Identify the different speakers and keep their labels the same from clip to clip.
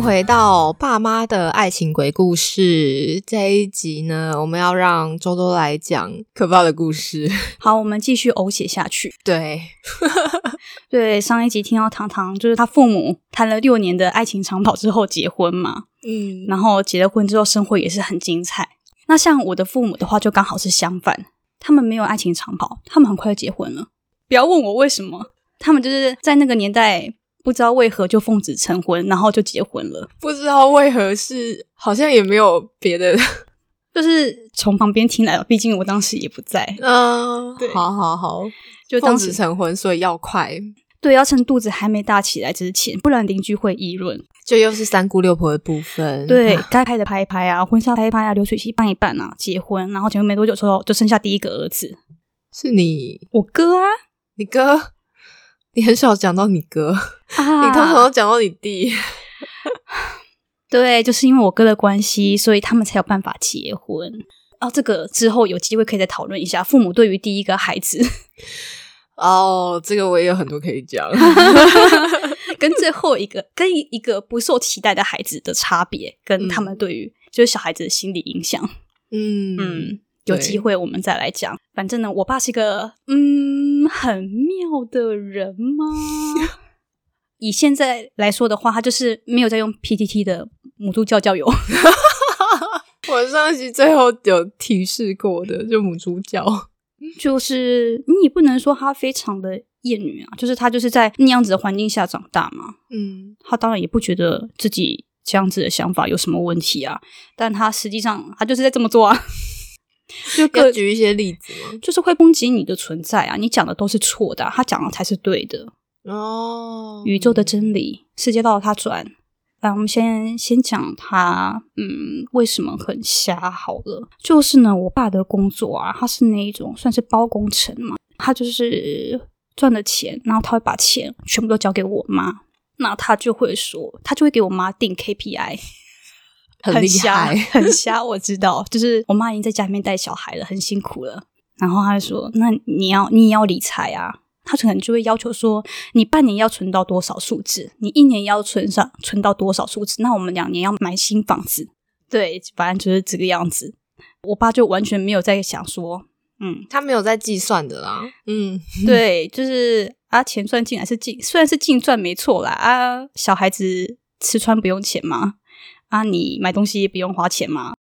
Speaker 1: 回到爸妈的爱情鬼故事这一集呢，我们要让周周来讲可怕的故事。
Speaker 2: 好，我们继续呕血下去。
Speaker 1: 对，
Speaker 2: 对，上一集听到糖糖就是他父母谈了六年的爱情长跑之后结婚嘛，
Speaker 1: 嗯，
Speaker 2: 然后结了婚之后生活也是很精彩。那像我的父母的话，就刚好是相反，他们没有爱情长跑，他们很快就结婚了。不要问我为什么，他们就是在那个年代不知道为何就奉子成婚，然后就结婚了。
Speaker 1: 不知道为何是，好像也没有别的。
Speaker 2: 就是从旁边听来，毕竟我当时也不在，
Speaker 1: 嗯，
Speaker 2: 对
Speaker 1: 好好好，奉子
Speaker 2: 就当时
Speaker 1: 成婚，所以要快，
Speaker 2: 对要趁肚子还没大起来之前，不然邻居会议论。
Speaker 1: 就又是三姑六婆的部分。
Speaker 2: 对，该拍的拍一拍啊，婚纱拍一拍啊，流水席办一办啊，结婚，然后结婚没多久之后，就生下第一个儿子，
Speaker 1: 是你，
Speaker 2: 我哥啊，
Speaker 1: 你哥，你很少讲到你哥，
Speaker 2: 啊
Speaker 1: 你通常都讲到你弟。
Speaker 2: 对，就是因为我哥的关系，所以他们才有办法结婚。哦，这个之后有机会可以再讨论一下父母对于第一个孩子
Speaker 1: 哦，这个我也有很多可以讲。
Speaker 2: 跟最后一个跟一一个不受期待的孩子的差别，跟他们对于就是小孩子的心理影响。
Speaker 1: 嗯
Speaker 2: 嗯，有
Speaker 1: 对
Speaker 2: 机会我们再来讲。反正呢，我爸是一个嗯很妙的人吗？以现在来说的话，他就是没有在用 PTT 的母猪教教友。
Speaker 1: 我上一集最后有提示过的，就母猪教。
Speaker 2: 就是你也不能说他非常的厌女啊，就是他就是在那样子的环境下长大嘛，
Speaker 1: 嗯
Speaker 2: 他当然也不觉得自己这样子的想法有什么问题啊，但他实际上他就是在这么做啊，就
Speaker 1: 要
Speaker 2: 各
Speaker 1: 举一些例子吗？
Speaker 2: 就是会攻击你的存在啊，你讲的都是错的啊、他讲的才是对的，
Speaker 1: 哦，
Speaker 2: 宇宙的真理，世界绕着他转。来，我们先先讲他，嗯，为什么很瞎？好了，就是呢，我爸的工作啊，他是那一种算是包工程嘛，他就是赚了钱，然后他会把钱全部都交给我妈，那他就会说，他就会给我妈定 KPI，
Speaker 1: 很厉
Speaker 2: 瞎
Speaker 1: 害。
Speaker 2: 很瞎，我知道，就是我妈已经在家里面带小孩了，很辛苦了。然后她就说：“那你要你也要理财啊。”他可能就会要求说：“你半年要存到多少数字？你一年要存上存到多少数字？那我们两年要买新房子。”对，反正就是这个样子。我爸就完全没有在想说，嗯，
Speaker 1: 他没有在计算的啦。嗯，
Speaker 2: 对，就是啊，钱赚进来是净，虽然是净赚没错啦啊，小孩子吃穿不用钱嘛，啊，你买东西不用花钱嘛，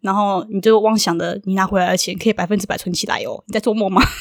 Speaker 2: 然后你就妄想的你拿回来的钱可以百分之百存起来哦，你在做梦吗？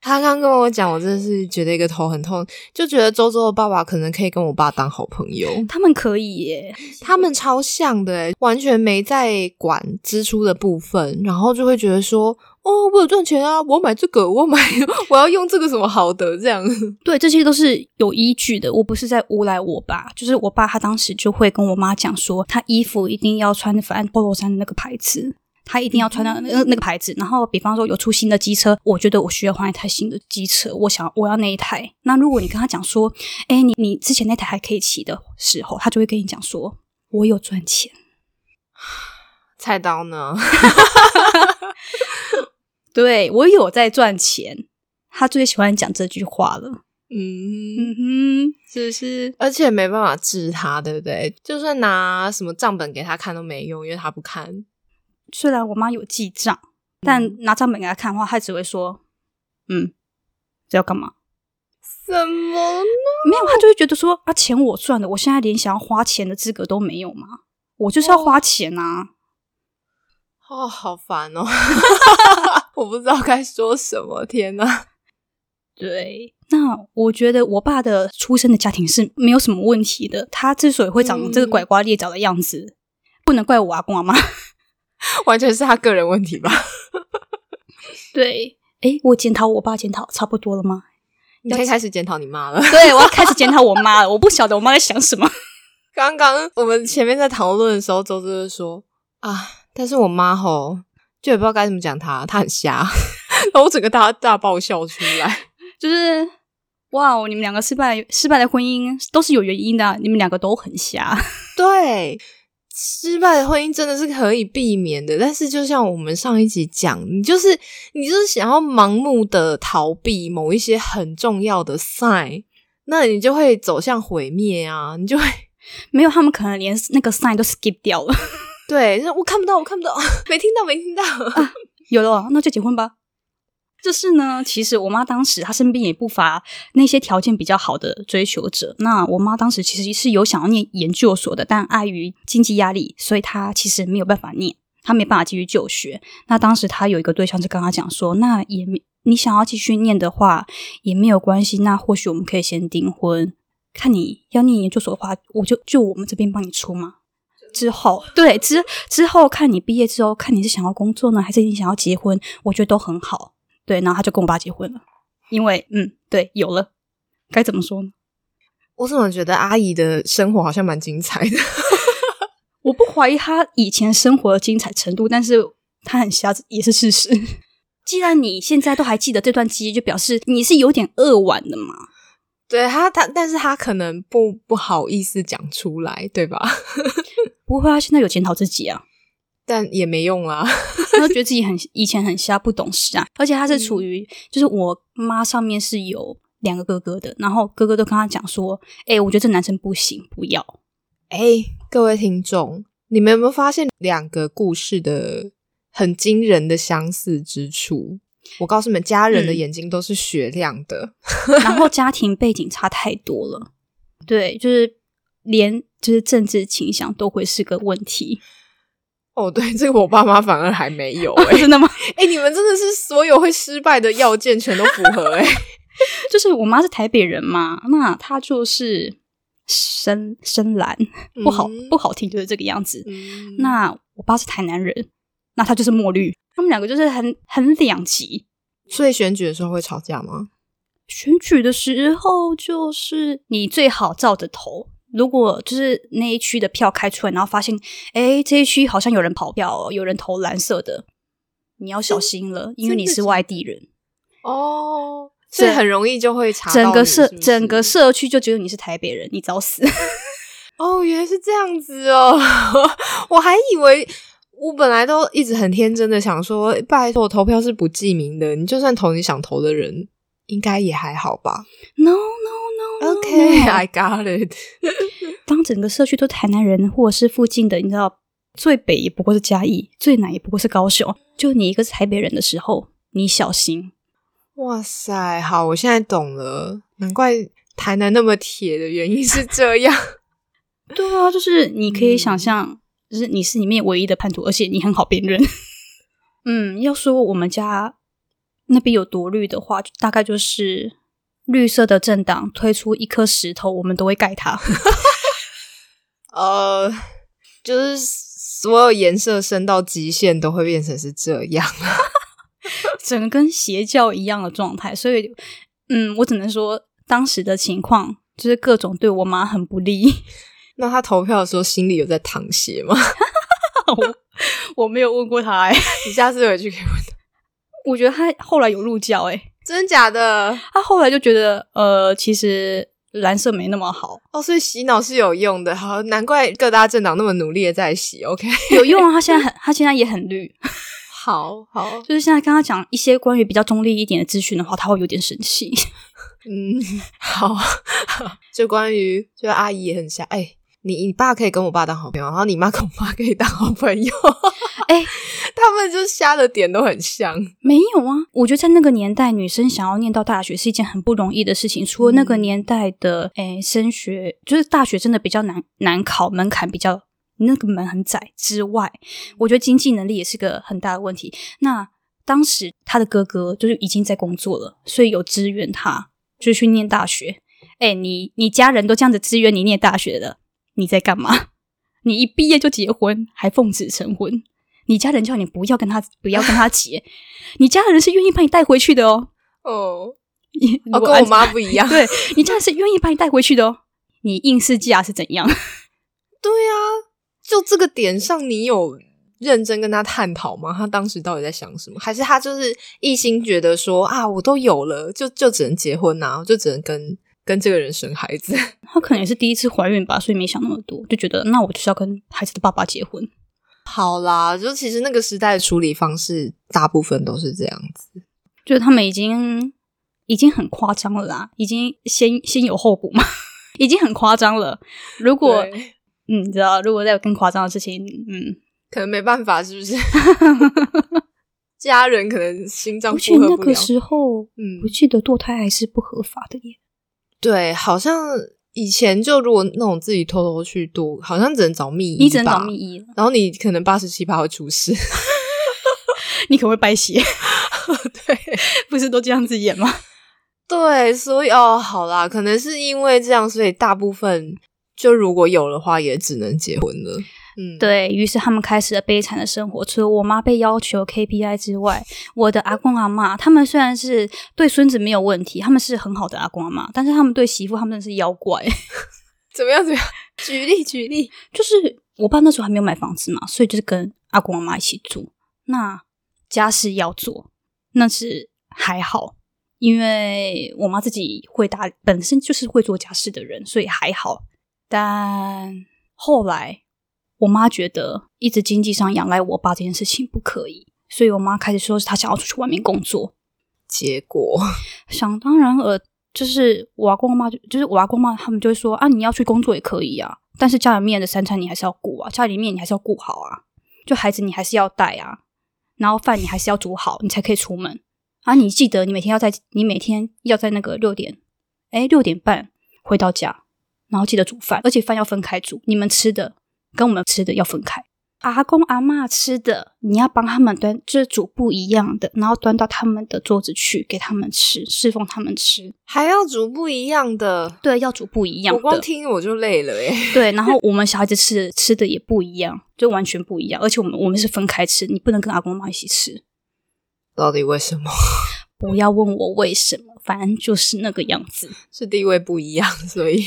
Speaker 1: 他刚跟我讲，我真的是觉得一个头很痛，就觉得周周的爸爸可能可以跟我爸当好朋友。
Speaker 2: 他们可以耶，
Speaker 1: 他们超像的欸，完全没在管支出的部分，然后就会觉得说，哦，我有赚钱啊，我买这个，我买，我要用这个什么好的这样。
Speaker 2: 对，这些都是有依据的。我不是在诬赖我爸，就是我爸他当时就会跟我妈讲说，他衣服一定要穿反正 polo 衫的那个牌子。他一定要穿到那个那个牌子，然后比方说有出新的机车，我觉得我需要换一台新的机车，我想我要那一台。那如果你跟他讲说，哎，你你之前那台还可以骑的时候，他就会跟你讲说，我有赚钱。
Speaker 1: 菜刀呢？
Speaker 2: 对我有在赚钱，他最喜欢讲这句话了。
Speaker 1: 嗯，
Speaker 2: 嗯哼，是不是？
Speaker 1: 而且没办法治他，对不对？就算拿什么账本给他看都没用，因为他不看。
Speaker 2: 虽然我妈有记账，但拿账本给他看的话，他只会说：“嗯，这要干嘛
Speaker 1: 什么呢？？”
Speaker 2: 没有，他就会觉得说：“啊，钱我赚的，我现在连想要花钱的资格都没有嘛，我就是要花钱啊。
Speaker 1: 哦，好烦哦！我不知道该说什么。天哪！
Speaker 2: 对，那我觉得我爸的出生的家庭是没有什么问题的。他之所以会长这个拐瓜裂枣的样子，不能怪我阿公阿妈。
Speaker 1: 完全是他个人问题吧？
Speaker 2: 对，诶，我检讨我爸检讨差不多了吗？
Speaker 1: 你可以开始检讨你妈了。
Speaker 2: 对，我要开始检讨我妈了。我不晓得我妈在想什么。
Speaker 1: 刚刚我们前面在讨论的时候，周周就说啊，但是我妈吼就也不知道该怎么讲她，她很瞎，然后我整个大大爆笑出来。
Speaker 2: 就是哇哦，你们两个失败失败的婚姻都是有原因的啊、你们两个都很瞎。
Speaker 1: 对，失败的婚姻真的是可以避免的，但是就像我们上一集讲，你就是你就是想要盲目的逃避某一些很重要的 sign，那你就会走向毁灭啊，你就会
Speaker 2: 没有，他们可能连那个 sign 都 skip 掉了。
Speaker 1: 对，我看不到，我看不到，没听到，没听到。
Speaker 2: 有了，那就结婚吧。就是呢，其实我妈当时她身边也不乏那些条件比较好的追求者。那我妈当时其实是有想要念研究所的，但碍于经济压力，所以她其实没有办法念，她没办法继续就学。那当时她有一个对象，就跟她讲说：“那也没你想要继续念的话也没有关系，那或许我们可以先订婚。看你要念研究所的话，我就就我们这边帮你出嘛。之后对之之后看你毕业之后，看你是想要工作呢，还是你想要结婚，我觉得都很好。”对，然后他就跟我爸结婚了，因为嗯，对，有了，该怎么说呢？
Speaker 1: 我怎么觉得阿姨的生活好像蛮精彩的？
Speaker 2: 我不怀疑她以前生活的精彩程度，但是她很瞎子也是事实。既然你现在都还记得这段记忆，就表示你是有点扼腕的嘛。
Speaker 1: 对他，他，但是他可能不不好意思讲出来，对吧？
Speaker 2: 不会，啊现在有检讨自己啊。
Speaker 1: 但也没用啊，
Speaker 2: 他觉得自己很 以前很瞎不懂事啊，而且他是处于就是我妈上面是有两个哥哥的，然后哥哥都跟他讲说，哎，我觉得这男生不行，不要。
Speaker 1: 哎，各位听众，你们有没有发现两个故事的很惊人的相似之处？我告诉你们，家人的眼睛都是雪亮的，
Speaker 2: 然后家庭背景差太多了，对，就是连就是政治倾向都会是个问题。
Speaker 1: 哦，对，这个我爸妈反而还没有，
Speaker 2: 真的吗？
Speaker 1: 哎，你们真的是所有会失败的要件全都符合，哎，
Speaker 2: 就是我妈是台北人嘛，那她就是深深蓝，不好不好听，就是这个样子。那我爸是台南人，那他就是墨绿，他们两个就是很很两极。
Speaker 1: 所以选举的时候会吵架吗？
Speaker 2: 选举的时候就是你最好照着投。如果就是那一区的票开出来，然后发现，哎，这一区好像有人跑票，有人投蓝色的，你要小心了，因为你是外地人
Speaker 1: 哦，所以很容易就会查
Speaker 2: 整个社整个社区就觉得你是台北人，你找死
Speaker 1: 哦，原来是这样子哦，我还以为我本来都一直很天真的想说，拜托，投票是不记名的，你就算投你想投的人。应该也还好吧。
Speaker 2: No no
Speaker 1: no. OK, I got it.
Speaker 2: 当整个社区都台南人，或者是附近的，你知道，最北也不过是嘉义，最南也不过是高雄，就你一个台北人的时候，你小心。
Speaker 1: 哇塞，好，我现在懂了，难怪台南那么铁的原因是这样。
Speaker 2: 对啊，就是你可以想象，就是你是里面唯一的叛徒，而且你很好辨认。嗯，要说我们家。那边有多绿的话，大概就是绿色的政党推出一颗石头，我们都会盖它。
Speaker 1: 呃，就是所有颜色升到极限都会变成是这样，
Speaker 2: 整个跟邪教一样的状态。所以，嗯，我只能说当时的情况就是各种对我妈很不利。
Speaker 1: 那他投票的时候心里有在淌血吗？
Speaker 2: 我 我没有问过他，哎，
Speaker 1: 你下次回去可以问他。
Speaker 2: 我觉得他后来有入教，哎，
Speaker 1: 真的假的？
Speaker 2: 他后来就觉得，呃，其实蓝色没那么好
Speaker 1: 哦，所以洗脑是有用的。好，难怪各大政党那么努力的在洗。OK，
Speaker 2: 有用啊！他现在很，他现在也很绿。
Speaker 1: 好好，
Speaker 2: 就是现在跟他讲一些关于比较中立一点的资讯的话，他会有点生气。
Speaker 1: 嗯，好，就关于，就阿姨也很瞎，哎。你你爸可以跟我爸当好朋友，然后你妈跟我妈可以当好朋友。
Speaker 2: 哎，
Speaker 1: 他们就瞎的点都很像。
Speaker 2: 没有啊，我觉得在那个年代，女生想要念到大学是一件很不容易的事情。除了那个年代的，哎，升学就是大学真的比较难难考，门槛比较那个门很窄之外，我觉得经济能力也是个很大的问题。那当时他的哥哥就是已经在工作了，所以有支援他，就去念大学。哎，你你家人都这样子支援你念大学的。你在干嘛？你一毕业就结婚，还奉子成婚？你家人叫你不要跟他，不要跟他结。你家人是愿意把你带回去的哦。
Speaker 1: 哦，我跟我妈不一样。
Speaker 2: 对你家人是愿意把你带回去的哦。你应试价是怎样？
Speaker 1: 对啊，就这个点上，你有认真跟他探讨吗？他当时到底在想什么？还是他就是一心觉得说啊，我都有了，就就只能结婚呐，就只能跟。跟这个人生孩子，
Speaker 2: 她可能也是第一次怀孕吧，所以没想那么多，就觉得那我就是要跟孩子的爸爸结婚。
Speaker 1: 好啦，就其实那个时代的处理方式，大部分都是这样子，
Speaker 2: 就是他们已经已经很夸张了啦，已经先先有后补嘛。已经很夸张了。如果嗯，你知道，如果再有更夸张的事情，嗯，
Speaker 1: 可能没办法，是不是？家人可能心脏
Speaker 2: 而且那个。时候，
Speaker 1: 嗯
Speaker 2: 我，记得堕胎还是不合法的耶。
Speaker 1: 对，好像以前就如果那种自己偷偷去读，好像只能找秘医，
Speaker 2: 你只能找秘，医，
Speaker 1: 然后你可能八十七八会出事。
Speaker 2: 你可能会败血，
Speaker 1: 对
Speaker 2: 不是都这样子演吗？
Speaker 1: 对，所以哦，好啦，可能是因为这样，所以大部分就如果有的话，也只能结婚了。嗯，
Speaker 2: 对于是，他们开始了悲惨的生活。除了我妈被要求 KPI 之外，我的阿公阿妈，他们虽然是对孙子没有问题，他们是很好的阿公阿妈，但是他们对媳妇，他们真的是妖怪。
Speaker 1: 怎么样？怎么样？举例举例。
Speaker 2: 就是我爸那时候还没有买房子嘛，所以就是跟阿公阿妈一起住。那家事要做，那是还好，因为我妈自己会打，本身就是会做家事的人，所以还好。但后来我妈觉得一直经济上仰赖我爸这件事情不可以，所以我妈开始说是她想要出去外面工作。
Speaker 1: 结果，
Speaker 2: 想当然尔，就是我阿公阿妈就，就是我阿公阿妈他们就会说啊，你要去工作也可以啊，但是家里面的三餐你还是要顾啊，家里面你还是要顾好啊，就孩子你还是要带啊，然后饭你还是要煮好，你才可以出门啊。你记得你每天要在，你每天要在那个六点，哎，六点半回到家，然后记得煮饭，而且饭要分开煮，你们吃的跟我们吃的要分开。阿公阿嬷吃的，你要帮他们端，就是煮不一样的，然后端到他们的桌子去给他们吃，侍奉他们吃。
Speaker 1: 还要煮不一样的，
Speaker 2: 对，要煮不一样
Speaker 1: 我光
Speaker 2: 的。
Speaker 1: 听我就累了诶。
Speaker 2: 对，然后我们小孩子吃的吃的也不一样，就完全不一样。而且我们我们是分开吃，你不能跟阿公阿妈一起吃。
Speaker 1: 到底为什么？
Speaker 2: 不要问我为什么，反正就是那个样子。
Speaker 1: 是地位不一样，所以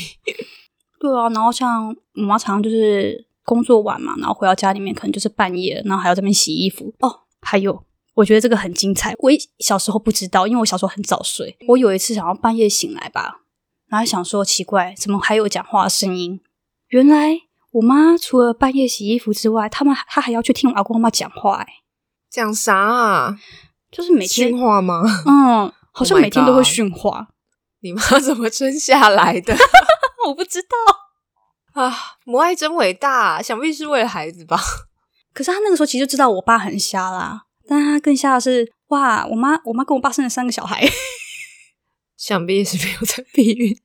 Speaker 2: 对啊，然后像我妈常常就是工作完嘛，然后回到家里面可能就是半夜了，然后还要这边洗衣服哦。还有，我觉得这个很精彩。我一小时候不知道，因为我小时候很早睡。我有一次想要半夜醒来吧，然后想说奇怪，怎么还有讲话的声音？原来我妈除了半夜洗衣服之外，他们她还要去听我阿公阿妈讲话、欸，
Speaker 1: 讲啥啊？
Speaker 2: 就是每天
Speaker 1: 训话吗？
Speaker 2: 嗯，好像
Speaker 1: Oh
Speaker 2: 每天都会训话。
Speaker 1: 你妈怎么生下来的
Speaker 2: 我不知道，
Speaker 1: 啊？母爱真伟大，想必是为了孩子吧？
Speaker 2: 可是他那个时候其实就知道我爸很瞎啦，但他更瞎的是，哇，我妈我妈跟我爸生了三个小孩。
Speaker 1: 想必是没有在避孕，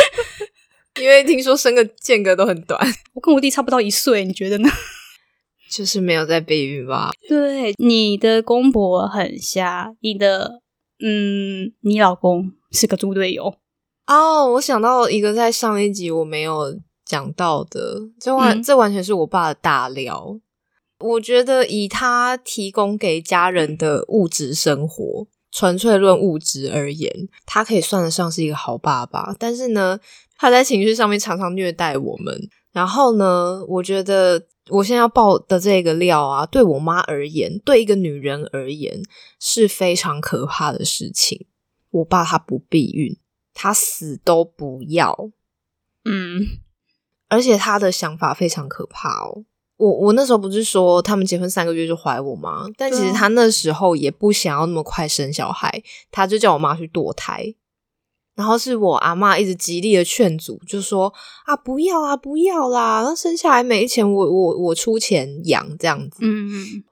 Speaker 1: 因为听说生个间隔都很短，
Speaker 2: 我跟我弟差不到一岁，你觉得呢？
Speaker 1: 就是没有在避孕吧？
Speaker 2: 对，你的公婆很瞎，你的嗯，你老公是个猪队友。
Speaker 1: 哦，我想到一个在上一集我没有讲到的，这完、
Speaker 2: 嗯
Speaker 1: 这完全是我爸的大料。我觉得以他提供给家人的物质生活，纯粹论物质而言，他可以算得上是一个好爸爸。但是呢，他在情绪上面常常虐待我们。然后呢，我觉得我现在要爆的这个料啊，对我妈而言，对一个女人而言是非常可怕的事情。我爸他不避孕，他死都不要，
Speaker 2: 嗯，
Speaker 1: 而且他的想法非常可怕哦。我我那时候不是说他们结婚三个月就怀我吗？但其实他那时候也不想要那么快生小孩，他就叫我妈去堕胎。然后是我阿妈一直极力的劝阻，就说啊不要啊不要啦，那生下来没钱我我我出钱养这样子。
Speaker 2: 嗯嗯，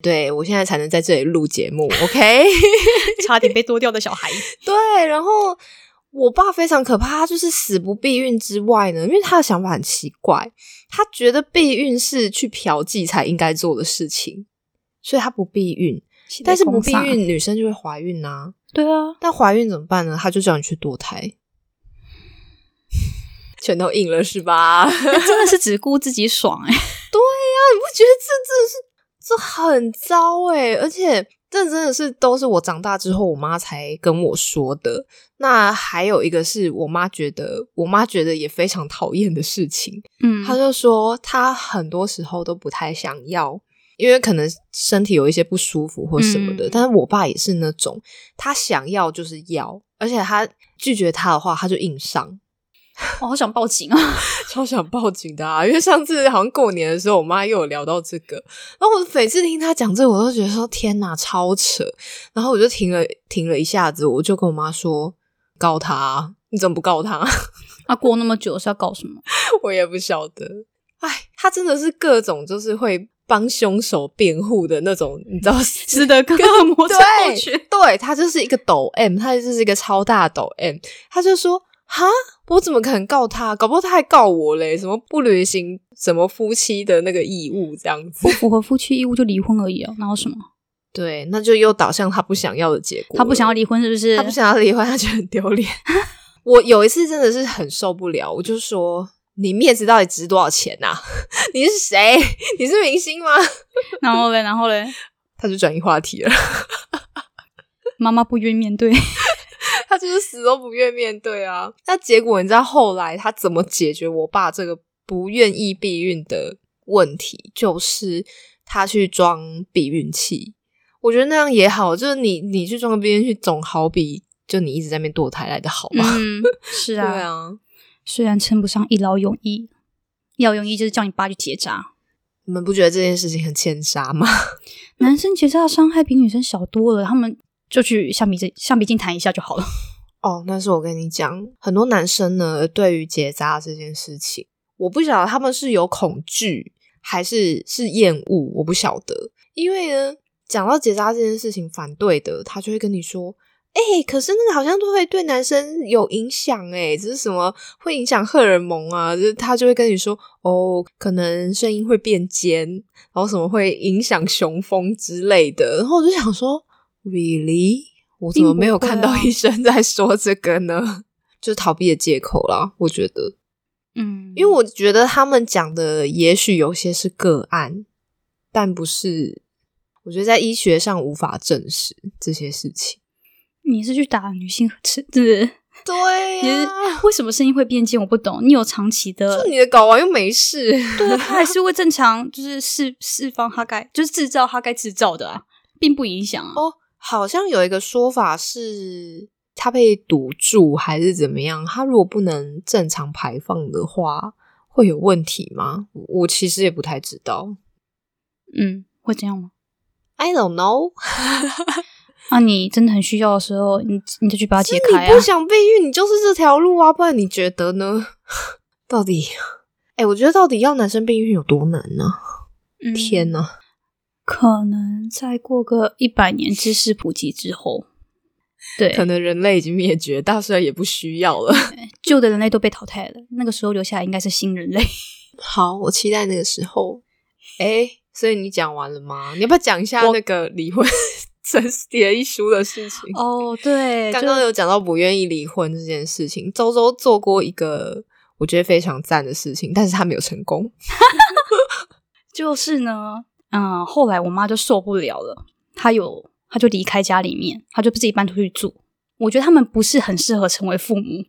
Speaker 1: 对我现在才能在这里录节目，OK？
Speaker 2: 差点被 剁掉的小孩。
Speaker 1: 对，然后我爸非常可怕，他就是死不避孕之外呢，因为他的想法很奇怪，他觉得避孕是去嫖妓才应该做的事情，所以他不避孕。但是不避孕，女生就会怀孕啊。
Speaker 2: 对啊，
Speaker 1: 但怀孕怎么办呢？他就叫你去堕胎，全都硬了是吧？
Speaker 2: 真的是只顾自己爽哎、
Speaker 1: 你不觉得这真的是这很糟诶、而且这真的是都是我长大之后我妈才跟我说的。那还有一个是我妈觉得，我妈觉得也非常讨厌的事情，
Speaker 2: 嗯，
Speaker 1: 她就说她很多时候都不太想要。因为可能身体有一些不舒服或什么的，
Speaker 2: 嗯
Speaker 1: 但是我爸也是那种，他想要就是要，而且他拒绝他的话，他就硬上。
Speaker 2: 我好想报警啊！
Speaker 1: 超想报警的啊！因为上次好像过年的时候，我妈又有聊到这个，然后我每次听她讲这个，我都觉得说天哪，超扯。然后我就停了停了一下子，我就跟我妈说告他啊，你怎么不告他？
Speaker 2: 那 过那么久是要告什么？
Speaker 1: 我也不晓得。哎，他真的是各种就是会帮凶手辩护的那种，你知道，
Speaker 2: 是的，各个摩擦过去。
Speaker 1: 对他就是一个抖 M，他就是一个超大抖 M。他就说：“哈，我怎么可能告他？搞不好他还告我嘞！什么不履行什么夫妻的那个义务，这样子
Speaker 2: 不符合夫妻义务就离婚而已啊，然后什么？
Speaker 1: 对，那就又导向他不想要的结果。
Speaker 2: 他不想要离婚，是不是？
Speaker 1: 他不想要离婚，他就很丢脸。我有一次真的是很受不了，我就说。”你面子到底值多少钱呐？你是谁？你是明星吗？
Speaker 2: 然后嘞，然后嘞，
Speaker 1: 他就转移话题了。
Speaker 2: 妈妈不愿面对，
Speaker 1: 他就是死都不愿面对啊。那结果你知道后来他怎么解决我爸这个不愿意避孕的问题？就是他去装避孕器。我觉得那样也好，就是你你去装个避孕器，总好比就你一直在那边堕胎来的好吧。
Speaker 2: 嗯，是啊，
Speaker 1: 对啊。
Speaker 2: 虽然称不上一劳永逸，一劳永逸就是叫你爸去结扎。
Speaker 1: 你们不觉得这件事情很欠杀吗？
Speaker 2: 男生结扎的伤害比女生小多了，他们就去橡皮筋橡皮筋弹一下就好了。
Speaker 1: 哦，但是我跟你讲，很多男生呢，对于结扎这件事情，我不晓得他们是有恐惧还是是厌恶，我不晓得。因为呢，讲到结扎这件事情，反对的他就会跟你说。哎，可是那个好像都会对男生有影响哎，这是什么会影响荷尔蒙啊？就是他就会跟你说哦，可能声音会变尖，然后什么会影响雄风之类的。然后我就想说，really，我怎么没有看到医生在说这个呢？就是逃避的借口啦，我觉得，
Speaker 2: 嗯，
Speaker 1: 因为我觉得他们讲的也许有些是个案，但不是，我觉得在医学上无法证实这些事情。
Speaker 2: 你是去打女性是不是？
Speaker 1: 对呀，
Speaker 2: 为什么声音会变尖？我不懂。你有长期的，就
Speaker 1: 你的睾丸又没事，
Speaker 2: 对，它还是 会正常，就是释释放它该就是制造它该制造的啊，并不影响啊。
Speaker 1: 哦，好像有一个说法是它被堵住还是怎么样？它如果不能正常排放的话，会有问题吗？我其实也不太知道。
Speaker 2: 嗯，会这样吗
Speaker 1: ？I don't know。
Speaker 2: 那你真的很需要的时候，你你就去把它解开
Speaker 1: 啊！你不想避孕，你就是这条路啊！不然你觉得呢？到底，哎，我觉得到底要男生避孕有多难呢？天哪！
Speaker 2: 可能再过个一百年知识普及之后，对，
Speaker 1: 可能人类已经灭绝，大自然也不需要了，
Speaker 2: 旧的人类都被淘汰了。那个时候留下来应该是新人类。
Speaker 1: 好，我期待那个时候。哎，所以你讲完了吗？你要不要讲一下那个离婚？生写一书的事情
Speaker 2: 哦，对，
Speaker 1: 刚刚有讲到不愿意离婚这件事情，周周做过一个我觉得非常赞的事情，但是他没有成功。
Speaker 2: 就是呢，嗯，后来我妈就受不了了，她有，她就离开家里面，她就自己搬出去住。我觉得他们不是很适合成为父母，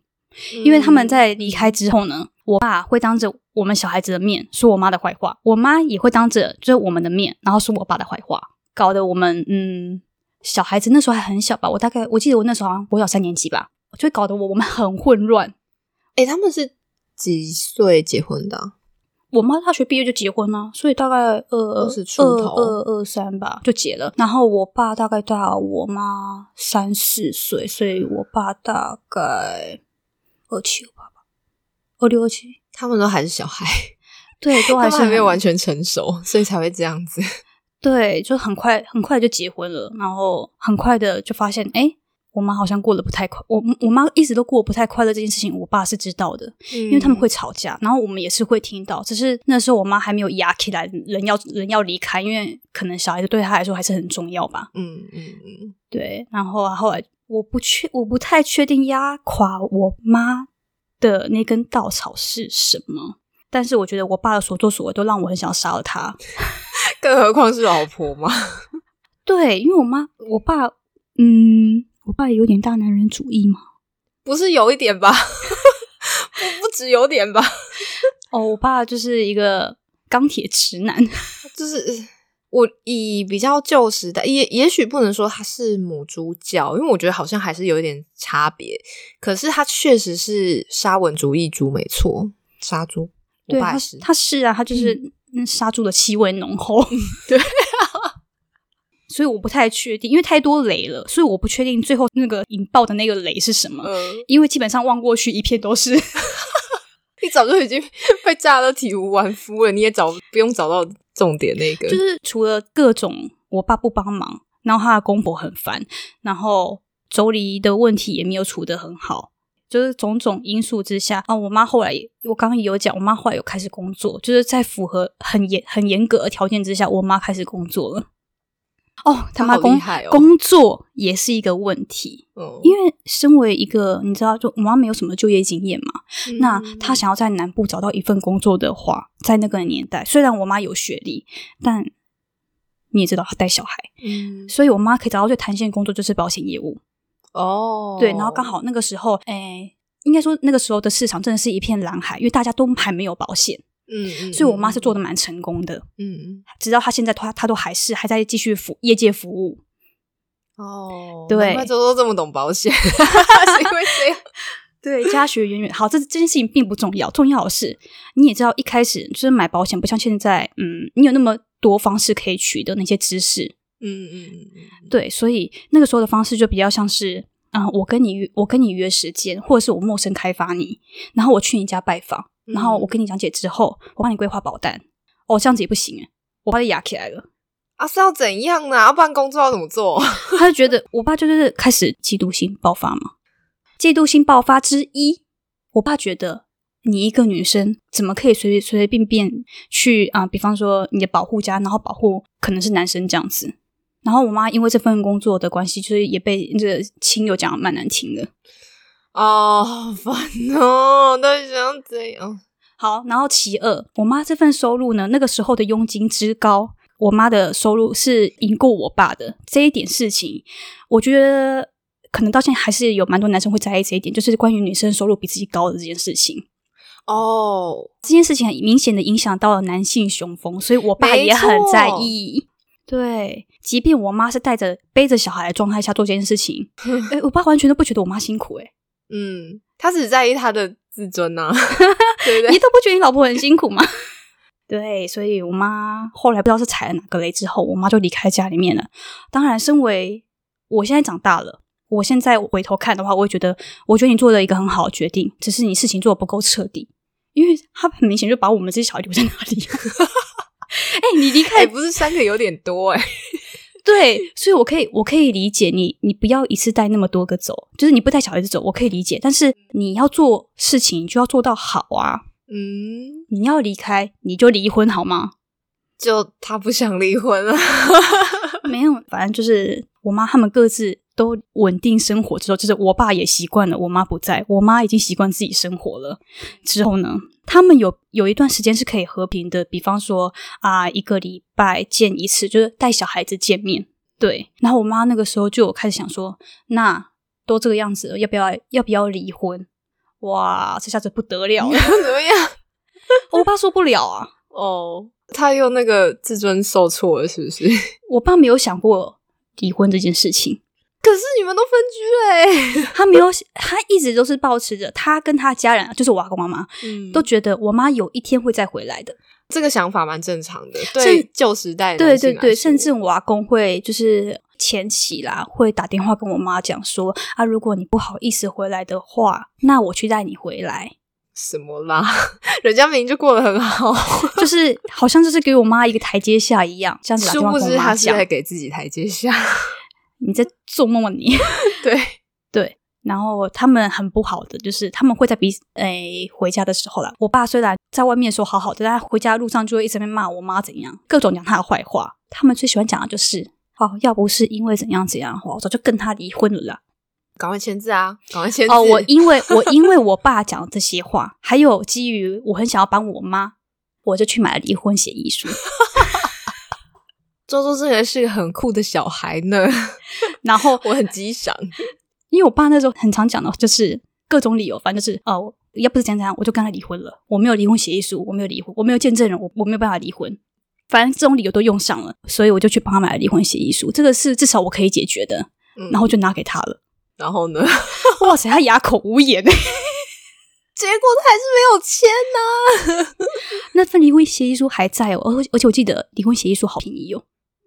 Speaker 2: 因为他们在离开之后呢，我爸会当着我们小孩子的面说我妈的坏话，我妈也会当着就是我们的面，然后说我爸的坏话。搞得我们嗯，小孩子那时候还很小吧，我大概我记得我那时候好像我小三年级吧，就搞得我我们很混乱。
Speaker 1: 哎，他们是几岁结婚的？
Speaker 2: 我妈大学毕业就结婚了，所以大概二二二三吧就结了。然后我爸大概大我妈三四岁，所以我爸大概二七二八吧，二六二七，
Speaker 1: 他们都还是小孩，
Speaker 2: 对，都还是
Speaker 1: 没有完全成熟，所以才会这样子。
Speaker 2: 对，就很快很快就结婚了，然后很快的就发现，哎，我妈好像过得不太快。我我妈一直都过不太快乐，这件事情我爸是知道的，因为他们会吵架，然后我们也是会听到。只是那时候我妈还没有压起来，人要人要离开，因为可能小孩子对她来说还是很重要吧。
Speaker 1: 嗯嗯嗯，
Speaker 2: 对。然后后来我不确我不太确定压垮我妈的那根稻草是什么，但是我觉得我爸的所作所为都让我很想杀了他。
Speaker 1: 更何况是老婆吗？
Speaker 2: 对，因为我妈、我爸，嗯，我爸有点大男人主义吗，
Speaker 1: 不是有一点吧？不，不止有点吧？
Speaker 2: 哦，我爸就是一个钢铁直男，
Speaker 1: 就是我以比较旧时代，也也许不能说他是母猪教，因为我觉得好像还是有一点差别。可是他确实是沙文主义猪，没错，杀猪。
Speaker 2: 对，他是，他是啊，他就是。那杀猪的气味浓厚，
Speaker 1: 对，
Speaker 2: 所以我不太确定，因为太多雷了，所以我不确定最后那个引爆的那个雷是什么。因为基本上望过去一片都是
Speaker 1: 你早就已经被炸得体无完肤了，你也找不用找到重点那个，
Speaker 2: 就是除了各种我爸不帮忙，然后他的公婆很烦，然后妯娌的问题也没有处得很好，就是种种因素之下啊，我妈后来我刚刚也有讲，我妈后来有开始工作，就是在符合很严很严格的条件之下，我妈开始工作了。哦，他妈工工作也是一个问题，
Speaker 1: 嗯。
Speaker 2: 因为身为一个你知道，就我妈没有什么就业经验嘛，那
Speaker 1: 嗯
Speaker 2: 她想要在南部找到一份工作的话，在那个年代，虽然我妈有学历，但你也知道她带小孩，
Speaker 1: 嗯。
Speaker 2: 所以我妈可以找到最弹性的工作就是保险业务。
Speaker 1: 哦，
Speaker 2: 对，然后刚好那个时候，诶，应该说那个时候的市场真的是一片蓝海，因为大家都还没有保险，
Speaker 1: 嗯嗯，
Speaker 2: 所以我妈是做
Speaker 1: 的
Speaker 2: 的蛮成功的。
Speaker 1: 嗯
Speaker 2: 直到她现在，她她都还是还在继续服业界服务。
Speaker 1: 哦，
Speaker 2: 对
Speaker 1: 难怪周周这么懂保险，是因为这样，
Speaker 2: 对，家学渊源。好，这这件事情并不重要，重要的是你也知道，一开始就是买保险，不像现在，嗯，你有那么多方式可以取得那些知识。
Speaker 1: 嗯嗯嗯嗯，
Speaker 2: 对，所以那个时候的方式就比较像是，嗯、我跟你约，我跟你约时间，或者是我陌生开发你，然后我去你家拜访，然后我跟你讲解之后，我帮你规划保单。哦，这样子也不行诶，我把你压起来了。
Speaker 1: 啊是要怎样呢？要不然工作要怎么做？
Speaker 2: 他就觉得我爸就是开始嫉妒心爆发嘛。嫉妒心爆发之一，我爸觉得你一个女生怎么可以随随随随便便去啊、比方说你的保护家，然后保护可能是男生这样子。然后我妈因为这份工作的关系，就是也被这亲友讲得蛮难听的。
Speaker 1: 哦，好烦哦，到底想要怎样？
Speaker 2: 好，然后其二，我妈这份收入呢，那个时候的佣金之高，我妈的收入是赢过我爸的。这一点事情，我觉得可能到现在还是有蛮多男生会在意这一点，就是关于女生收入比自己高的这件事情。
Speaker 1: 哦，
Speaker 2: 这件事情很明显的影响到了男性雄风，所以我爸也很在意。对，即便我妈是带着背着小孩的状态下做这件事情，哎，我爸完全都不觉得我妈辛苦、诶
Speaker 1: 嗯，他只在意他的自尊呐、对不对？
Speaker 2: 你都不觉得你老婆很辛苦吗？对，所以我妈后来不知道是踩了哪个雷之后，我妈就离开家里面了。当然，身为我现在长大了，我现在回头看的话，我会觉得，我觉得你做了一个很好的决定，只是你事情做的不够彻底，因为他很明显就把我们这些小孩留在那里。哎、你离开
Speaker 1: 哎、不是三个有点多哎、
Speaker 2: 对，所以我可以，我可以理解你，你不要一次带那么多个走，就是你不带小孩子走，我可以理解。但是你要做事情，你就要做到好啊。
Speaker 1: 嗯，
Speaker 2: 你要离开，你就离婚好吗？
Speaker 1: 就他不想离婚了。
Speaker 2: 没有，反正就是我妈他们各自都稳定生活之后，就是我爸也习惯了我妈不在，我妈已经习惯自己生活了。之后呢，他们有有一段时间是可以和平的，比方说啊，一个礼拜见一次，就是带小孩子见面。对，然后我妈那个时候就有开始想说，那都这个样子了，要不要要不要离婚？哇，这下子不得了了，
Speaker 1: 怎么样？
Speaker 2: 我爸受不了啊！
Speaker 1: 哦，他又那个自尊受挫了，是不是？
Speaker 2: 我爸没有想过离婚这件事情，
Speaker 1: 可是你们都分居了、欸，
Speaker 2: 他没有，他一直都是保持着他跟他家人，就是我阿公妈妈，
Speaker 1: 嗯
Speaker 2: 都觉得我妈有一天会再回来的。
Speaker 1: 这个想法蛮正常的。
Speaker 2: 甚
Speaker 1: 对旧时代的
Speaker 2: 对对对，甚至我阿公会就是前期啦，会打电话跟我妈讲说啊，如果你不好意思回来的话，那我去带你回来。
Speaker 1: 什么啦？人家明明就过得很好，
Speaker 2: 就是好像就是给我妈一个台阶下一样，这样子打电话跟
Speaker 1: 殊不知
Speaker 2: 我妈讲
Speaker 1: 他是在，给自己台阶下。
Speaker 2: 你在做梦啊你。
Speaker 1: 对，
Speaker 2: 对，然后他们很不好的，就是他们会在彼此诶回家的时候啦。我爸虽然在外面说好好的，但他回家的路上就会一直在骂我妈怎样，各种讲他的坏话。他们最喜欢讲的就是，哦，要不是因为怎样怎样的话，我早就跟他离婚了啦。
Speaker 1: 赶快签字啊！赶快签字！
Speaker 2: 哦，我因为我因为我爸讲这些话，还有基于我很想要帮我妈，我就去买了离婚协议书。
Speaker 1: 周周真的是个很酷的小孩呢，
Speaker 2: 然后
Speaker 1: 我很激赏。
Speaker 2: 因为我爸那时候很常讲的，就是各种理由，反正就是哦，要不是怎样怎样，我就跟他离婚了。我没有离婚协议书，我没有离婚，我没有见证人，我我没有办法离婚。反正这种理由都用上了，所以我就去帮他买了离婚协议书。这个是至少我可以解决的，
Speaker 1: 嗯
Speaker 2: 然后就拿给他了。
Speaker 1: 然后呢？
Speaker 2: 哇塞，他哑口无言欸
Speaker 1: 结果他还是没有签呐、
Speaker 2: 那份离婚协议书还在哦，而而且我记得离婚协议书好便宜哦，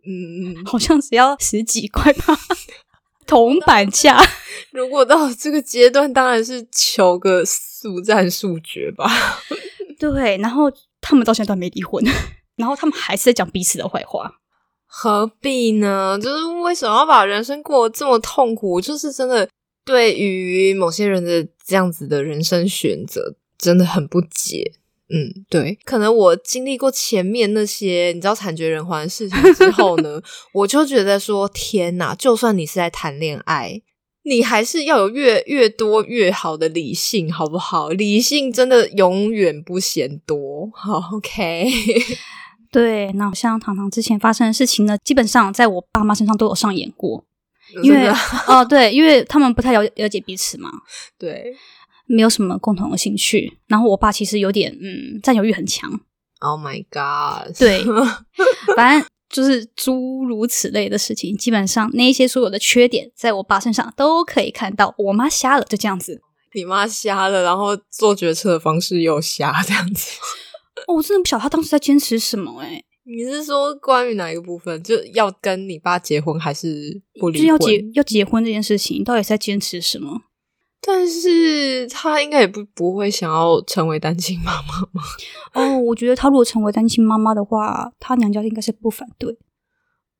Speaker 1: 嗯，
Speaker 2: 好像只要十几块吧。铜板价。
Speaker 1: 如果到这个阶段，当然是求个速战速决吧。
Speaker 2: 对，然后他们到现在都没离婚，然后他们还是在讲彼此的坏话。
Speaker 1: 何必呢？就是为什么要把人生过得这么痛苦？就是真的对于某些人的这样子的人生选择，真的很不解。嗯，对，可能我经历过前面那些你知道惨绝人寰的事情之后呢，我就觉得说天哪！就算你是在谈恋爱，你还是要有越越多越好的理性，好不好？理性真的永远不嫌多。好，OK。
Speaker 2: 对，那像糖糖之前发生的事情呢，基本上在我爸妈身上都有上演过，因为哦，对，因为他们不太了了解彼此嘛，
Speaker 1: 对。
Speaker 2: 没有什么共同的兴趣，然后我爸其实有点嗯占有欲很强。
Speaker 1: Oh my god！
Speaker 2: 对，反正就是诸如此类的事情，基本上那些所有的缺点，在我爸身上都可以看到。我妈瞎了，就这样子。
Speaker 1: 你妈瞎了，然后做决策的方式又瞎，这样子。
Speaker 2: 哦，我真的不晓得他当时在坚持什么。哎，
Speaker 1: 你是说关于哪一个部分？就要跟你爸结婚，还是不离
Speaker 2: 婚？要结要结婚这件事情，到底在坚持什么？
Speaker 1: 但是他应该也不不会想要成为单亲妈妈吗？
Speaker 2: 哦，我觉得他如果成为单亲妈妈的话，他娘家应该是不反对。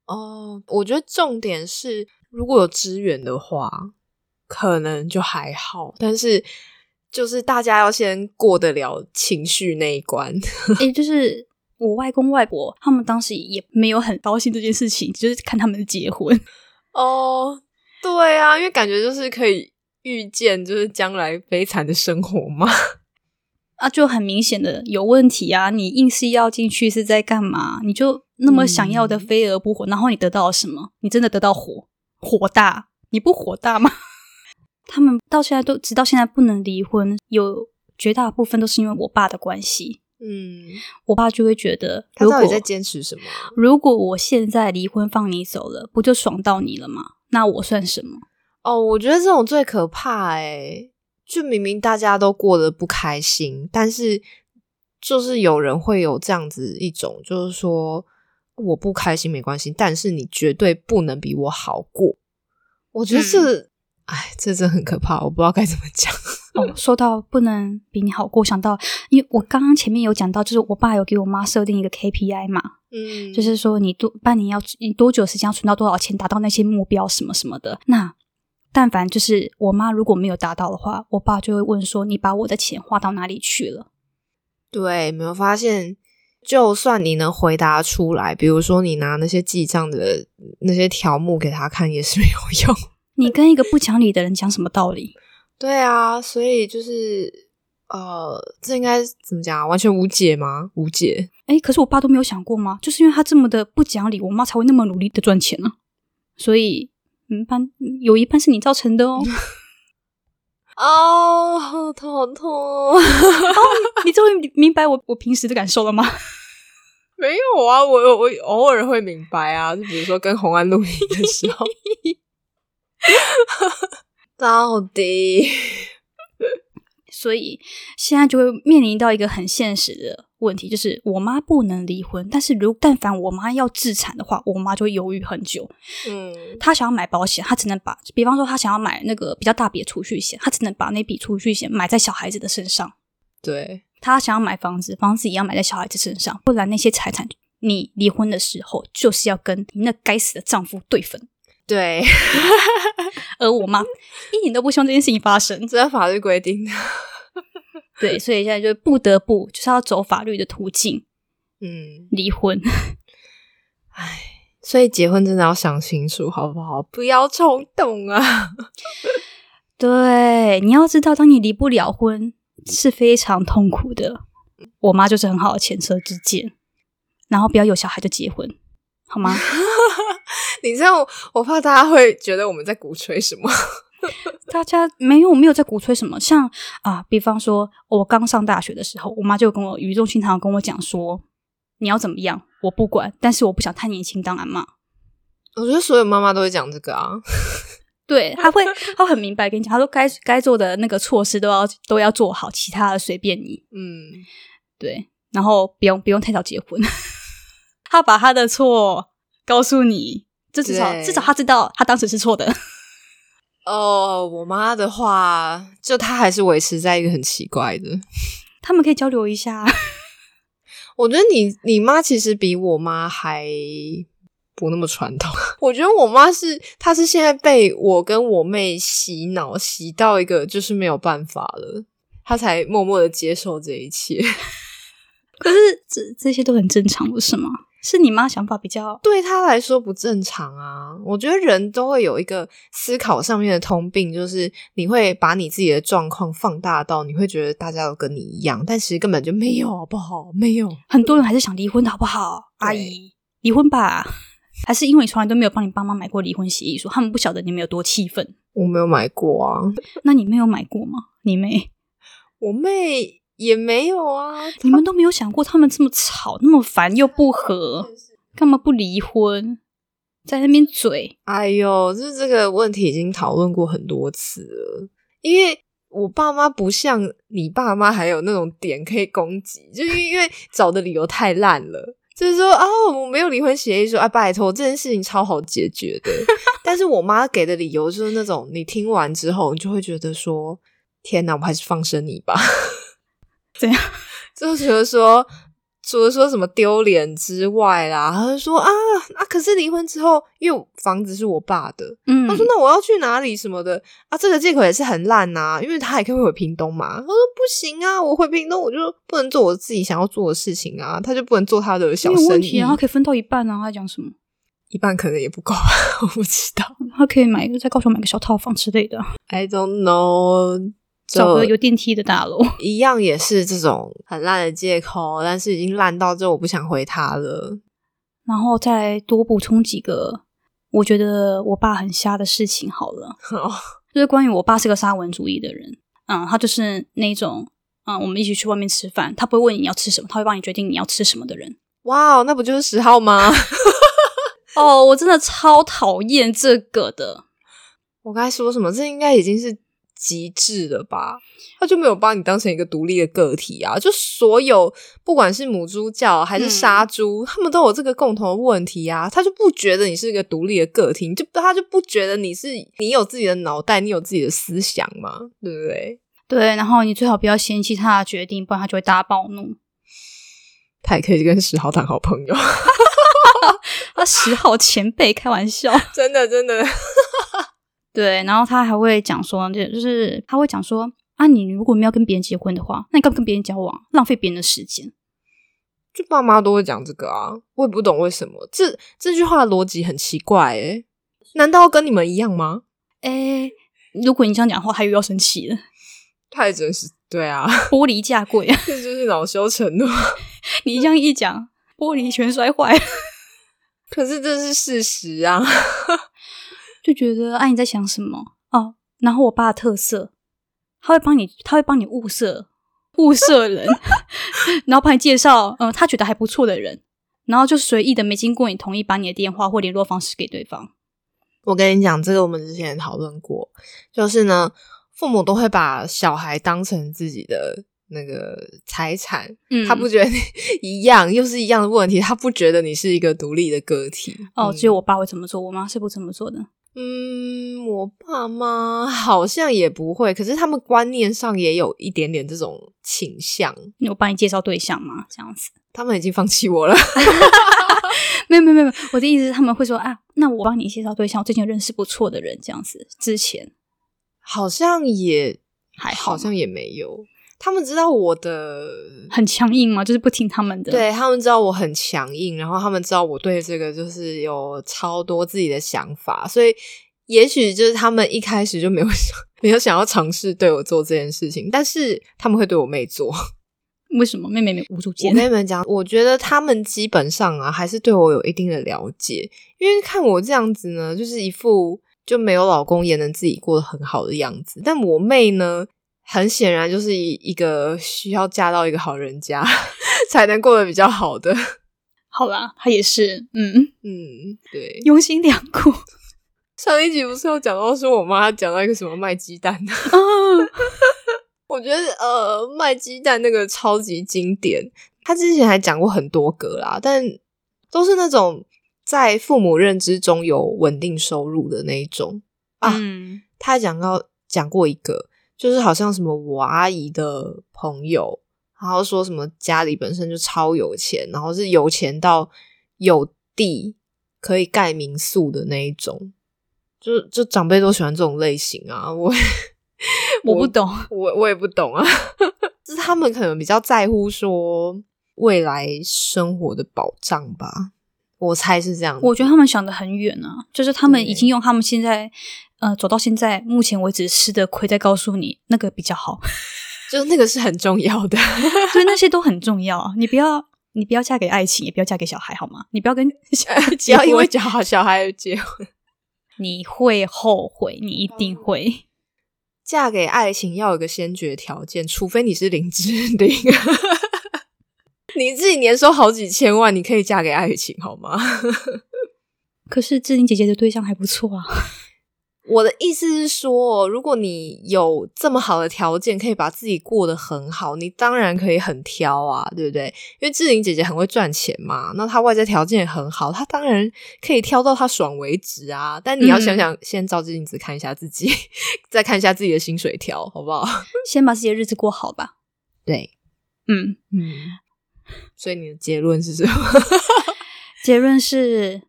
Speaker 1: 哦，我觉得重点是如果有资源的话，可能就还好。但是就是大家要先过得了情绪那一关。
Speaker 2: 诶，就是我外公外婆他们当时也没有很高兴这件事情，就是看他们结婚。
Speaker 1: 哦，对啊，因为感觉就是可以。预见就是将来悲惨的生活吗？
Speaker 2: 啊，就很明显的有问题啊！你硬是要进去是在干嘛？你就那么想要的飞蛾扑火，然后你得到了什么？你真的得到火火大？你不火大吗？他们到现在都直到现在不能离婚，有绝大部分都是因为我爸的关系。嗯，我爸就会觉得
Speaker 1: 他到底在坚持什么？
Speaker 2: 如果我现在离婚放你走了，不就爽到你了吗？那我算什么？
Speaker 1: 哦，我觉得这种最可怕哎！就明明大家都过得不开心，但是就是有人会有这样子一种，就是说我不开心没关系，但是你绝对不能比我好过。我觉得这，哎，这真很可怕，我不知道该怎么讲。
Speaker 2: 哦，说到不能比你好过，想到因为我刚刚前面有讲到，就是我爸有给我妈设定一个 KPI 嘛，嗯，就是说你多半年要你多久时间要存到多少钱，达到那些目标什么什么的，那。但凡就是我妈如果没有达到的话，我爸就会问说：“你把我的钱花到哪里去了？”
Speaker 1: 对，没有发现，就算你能回答出来，比如说你拿那些记账的那些条目给他看，也是没有用。
Speaker 2: 你跟一个不讲理的人讲什么道理？
Speaker 1: 对啊，所以就是呃，这应该怎么讲？完全无解吗？无解？
Speaker 2: 哎，可是我爸都没有想过吗？就是因为他这么的不讲理，我妈才会那么努力的赚钱呢。所以。嗯，半有一半是你造成的哦。
Speaker 1: 哦，好痛，好 痛！哦，
Speaker 2: 你终于明白我我平时的感受了吗？
Speaker 1: 没有啊，我我偶尔会明白啊，就比如说跟红安录音的时候，到底。
Speaker 2: 所以现在就会面临到一个很现实的问题，就是我妈不能离婚，但是如但凡我妈要自产的话，我妈就会犹豫很久。嗯，她想要买保险，她只能把，比方说她想要买那个比较大笔的储蓄险，她只能把那笔储蓄险买在小孩子的身上。
Speaker 1: 对，
Speaker 2: 她想要买房子，房子也要买在小孩子身上，不然那些财产你离婚的时候就是要跟你那该死的丈夫对分。
Speaker 1: 对，
Speaker 2: 而我妈一点都不希望这件事情发生，
Speaker 1: 这是法律规定的。
Speaker 2: 对，所以现在就不得不就是要走法律的途径，嗯，离婚。
Speaker 1: 唉，所以结婚真的要想清楚，好不好？不要冲动啊！
Speaker 2: 对，你要知道，当你离不了婚是非常痛苦的。我妈就是很好的前车之鉴，然后不要有小孩就结婚，好吗？
Speaker 1: 你这样，我怕大家会觉得我们在鼓吹什么。
Speaker 2: 大家没有没有在鼓吹什么，像啊，比方说我刚上大学的时候，我妈就跟我语重心长跟我讲说，你要怎么样，我不管，但是我不想太年轻当然嘛。
Speaker 1: 我觉得所有妈妈都会讲这个啊，
Speaker 2: 对，她会，她很明白跟你讲，她说该该做的那个措施都要都要做好，其他的随便你。嗯，对，然后不用不用太早结婚，他把他的错告诉你，这至少至少他知道他当时是错的。
Speaker 1: 哦，我妈的话，就她还是维持在一个很奇怪的。
Speaker 2: 他们可以交流一下。
Speaker 1: 我觉得你你妈其实比我妈还不那么传统。我觉得我妈是，她是现在被我跟我妹洗脑洗到一个就是没有办法了，她才默默的接受这一切。
Speaker 2: 可是这这些都很正常，不是吗？是你妈想法比较
Speaker 1: 对她来说不正常啊！我觉得人都会有一个思考上面的通病，就是你会把你自己的状况放大到你会觉得大家都跟你一样，但其实根本就没有，好不好？没有，
Speaker 2: 很多人还是想离婚的好不好？阿姨，离婚吧？还是因为你从来都没有帮你爸妈买过离婚协议书，他们不晓得你们有多气愤？
Speaker 1: 我没有买过啊，
Speaker 2: 那你没有买过吗？你妹，
Speaker 1: 我妹。也没有啊，
Speaker 2: 你们都没有想过他们这么吵、那么烦又不和，干嘛不离婚？在那边嘴，
Speaker 1: 哎呦，就这个问题已经讨论过很多次了。因为我爸妈不像你爸妈，还有那种点可以攻击，就是因为找的理由太烂了。就是说啊，我没有离婚协议，说啊，拜托，这件事情超好解决的。但是我妈给的理由就是那种，你听完之后，你就会觉得说，天哪，我还是放生你吧。
Speaker 2: 这样，
Speaker 1: 就觉得说，除了说什么丢脸之外啦，他就说啊啊，可是离婚之后，因为房子是我爸的，嗯，他说那我要去哪里什么的啊，这个借口也是很烂呐，因为他也可以回屏东嘛。他说不行啊，我回屏东我就不能做我自己想要做的事情啊，他就不能做他的小生意，
Speaker 2: 然后可以分到一半啊。他讲什么？
Speaker 1: 一半可能也不够，我不知道。
Speaker 2: 他可以买在高雄买个小套房之类的。
Speaker 1: I don't know。
Speaker 2: 找个有电梯的大楼，
Speaker 1: 一样也是这种很烂的借口，但是已经烂到这，我不想回他了。
Speaker 2: 然后再多补充几个，我觉得我爸很瞎的事情好了，就是关于我爸是个沙文主义的人。嗯，他就是那种，嗯，我们一起去外面吃饭，他不会问你要吃什么，他会帮你决定你要吃什么的人。
Speaker 1: 哇，那不就是十号吗？
Speaker 2: 哦，我真的超讨厌这个的。
Speaker 1: 我该说什么？这应该已经是。极致了吧？他就没有把你当成一个独立的个体啊！就所有不管是母猪教还是杀猪，他们都有这个共同的问题啊！他就不觉得你是一个独立的个体，就他就不觉得你是你有自己的脑袋，你有自己的思想嘛？对不对？
Speaker 2: 对，然后你最好不要嫌弃他的决定，不然他就会大暴怒。
Speaker 1: 他也可以跟十号当好朋友，
Speaker 2: 他十号前辈，开玩笑，
Speaker 1: 真 的真的。
Speaker 2: 对，然后他还会讲说，就就是他会讲说啊，你如果没有跟别人结婚的话，那你干嘛跟别人交往，浪费别人的时间？
Speaker 1: 就爸妈都会讲这个啊，我也不懂为什么。这这句话的逻辑很奇怪诶难道跟你们一样吗？
Speaker 2: 诶如果你这样讲话，他又要生气了。
Speaker 1: 太真实，对啊，
Speaker 2: 玻璃价贵啊，
Speaker 1: 这就是恼羞成怒。
Speaker 2: 你这样一讲，玻璃全摔坏。
Speaker 1: 可是这是事实啊。
Speaker 2: 就觉得啊，你在想什么哦？然后我爸的特色，他会帮你，他会帮你物色物色人，然后帮你介绍，嗯，他觉得还不错的人，然后就随意的没经过你同意，把你的电话或联络方式给对方。
Speaker 1: 我跟你讲，这个我们之前讨论过，就是呢，父母都会把小孩当成自己的那个财产，嗯，他不觉得 一样，又是一样的问题，他不觉得你是一个独立的个体。
Speaker 2: 哦，只有我爸会这么做，我妈是不这么做的。
Speaker 1: 嗯，我爸妈 好像也不会，可是他们观念上也有一点点这种倾向。
Speaker 2: 我帮你介绍对象吗？这样子，
Speaker 1: 他们已经放弃我了。
Speaker 2: 没有没有没有，我的意思是他们会说啊，那我帮你介绍对象，我最近认识不错的人，这样子。之前
Speaker 1: 好像也
Speaker 2: 还
Speaker 1: 好像也没有。他们知道我的
Speaker 2: 很强硬吗？就是不听他们的。
Speaker 1: 对他们知道我很强硬，然后他们知道我对这个就是有超多自己的想法，所以也许就是他们一开始就没有想 没有想要尝试对我做这件事情，但是他们会对我妹做。
Speaker 2: 为什么妹妹没无主见？
Speaker 1: 我跟你们讲，我觉得他们基本上啊，还是对我有一定的了解，因为看我这样子呢，就是一副就没有老公也能自己过得很好的样子，但我妹呢？很显然，就是一一个需要嫁到一个好人家 才能过得比较好的。
Speaker 2: 好啦，他也是，嗯
Speaker 1: 嗯，对，
Speaker 2: 用心良苦。
Speaker 1: 上一集不是有讲到说我妈讲到一个什么卖鸡蛋的？我觉得呃，卖鸡蛋那个超级经典。他之前还讲过很多个啦，但都是那种在父母认知中有稳定收入的那一种啊。他还讲到讲过一个，就是好像什么我阿姨的朋友，然后说什么家里本身就超有钱，然后是有钱到有地可以盖民宿的那一种，就就长辈都喜欢这种类型啊，我
Speaker 2: 我不懂，
Speaker 1: 我我也不懂啊，就是他们可能比较在乎说未来生活的保障吧，我猜是这样。
Speaker 2: 我觉得他们想的很远啊，就是他们已经用他们现在呃走到现在目前为止吃的亏，在告诉你那个比较好，
Speaker 1: 就是那个是很重要的，
Speaker 2: 所以那些都很重要啊。你不要你不要嫁给爱情，也不要嫁给小孩，好吗？你不要跟 小孩
Speaker 1: 不
Speaker 2: 结
Speaker 1: 要因为
Speaker 2: 婚，
Speaker 1: 小孩小孩结婚，
Speaker 2: 你会后悔，你一定会。
Speaker 1: 嫁给爱情要有一个先决条件，除非你是林志玲。你自己年收好几千万，你可以嫁给爱情好吗？
Speaker 2: 可是志玲姐姐的对象还不错啊。
Speaker 1: 我的意思是说，如果你有这么好的条件，可以把自己过得很好，你当然可以很挑啊，对不对？因为志玲姐姐很会赚钱嘛，那她外在条件也很好，她当然可以挑到她爽为止啊。但你要想想，先照镜子看一下自己，再看一下自己的薪水条，好不好？
Speaker 2: 先把自己的日子过好吧。
Speaker 1: 对，
Speaker 2: 嗯，
Speaker 1: 嗯。所以你的结论是什么？
Speaker 2: 结论是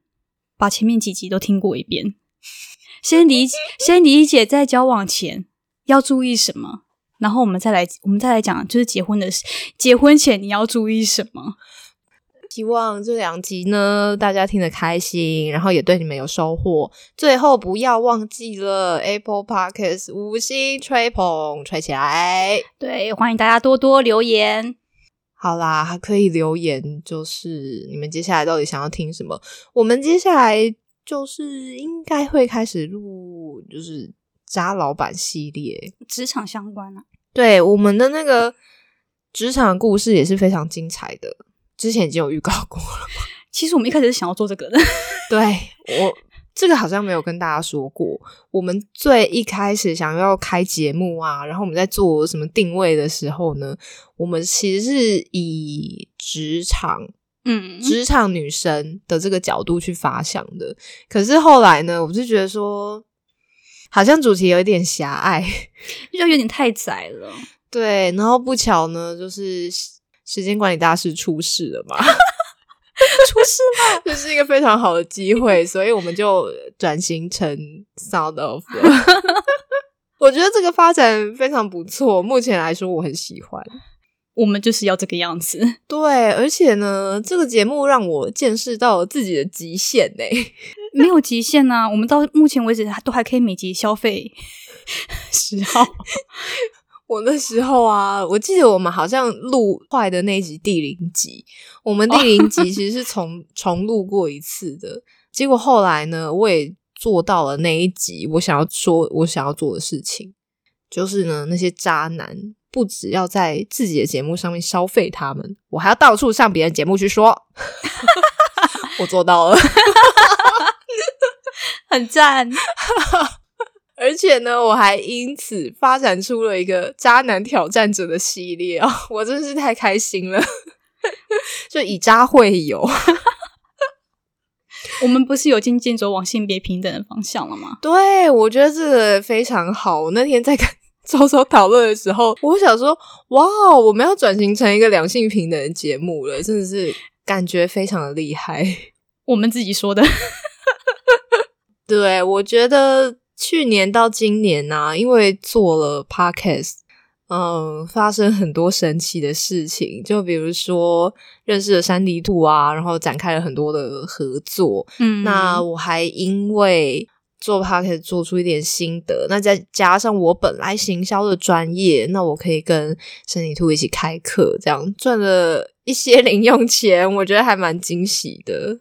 Speaker 2: 把前面几集都听过一遍，先理先理解在交往前要注意什么，然后我们再来我们再来讲，就是结婚的事，结婚前你要注意什么。
Speaker 1: 希望这两集呢，大家听得开心，然后也对你们有收获。最后不要忘记了 Apple Podcast 五星吹捧吹起来。
Speaker 2: 对，欢迎大家多多留言。
Speaker 1: 好啦，还可以留言，就是你们接下来到底想要听什么？我们接下来就是应该会开始录，就是渣老板系列。
Speaker 2: 职场相关啊，
Speaker 1: 对，我们的那个职场故事也是非常精彩的，之前已经有预告过了。
Speaker 2: 其实我们一开始是想要做这个的，
Speaker 1: 对我 这个好像没有跟大家说过。我们最一开始想要开节目啊，然后我们在做什么定位的时候呢，我们其实是以职场
Speaker 2: 嗯，
Speaker 1: 职场女生的这个角度去发想的。可是后来呢，我就觉得说，好像主题有一点狭隘，
Speaker 2: 就有点太窄了。
Speaker 1: 对。然后不巧呢，就是时间管理大师出事了嘛。
Speaker 2: 出事了，
Speaker 1: 这是一个非常好的机会，所以我们就转型成 Sound of 了。我觉得这个发展非常不错，目前来说我很喜欢。
Speaker 2: 我们就是要这个样子。
Speaker 1: 对，而且呢，这个节目让我见识到了自己的极限呢、
Speaker 2: 没有极限呐、我们到目前为止都还可以每集消费 十号。
Speaker 1: 我那时候啊，我记得我们好像录坏的那一集第零集，我们第零集其实是重重录过一次的。结果后来呢，我也做到了那一集我想要说我想要做的事情，就是呢，那些渣男不只要在自己的节目上面消费他们，我还要到处上别人节目去说。我做到了。
Speaker 2: 很赞，
Speaker 1: 而且呢，我还因此发展出了一个渣男挑战者的系列啊、我真是太开心了！就以渣会友，
Speaker 2: 我们不是有渐渐走往性别平等的方向了吗？
Speaker 1: 对我觉得这个非常好。我那天在跟周周讨论的时候，我想说，哇，我们要转型成一个两性平等的节目了，真的是感觉非常的厉害。
Speaker 2: 我们自己说的，
Speaker 1: 对，我觉得去年到今年呢、因为做了 podcast，嗯，发生很多神奇的事情，就比如说认识了山地兔啊，然后展开了很多的合作。
Speaker 2: 嗯
Speaker 1: 那我还因为做 podcast 做出一点心得，那再加上我本来行销的专业，那我可以跟山地兔一起开课，这样赚了一些零用钱，我觉得还蛮惊喜的。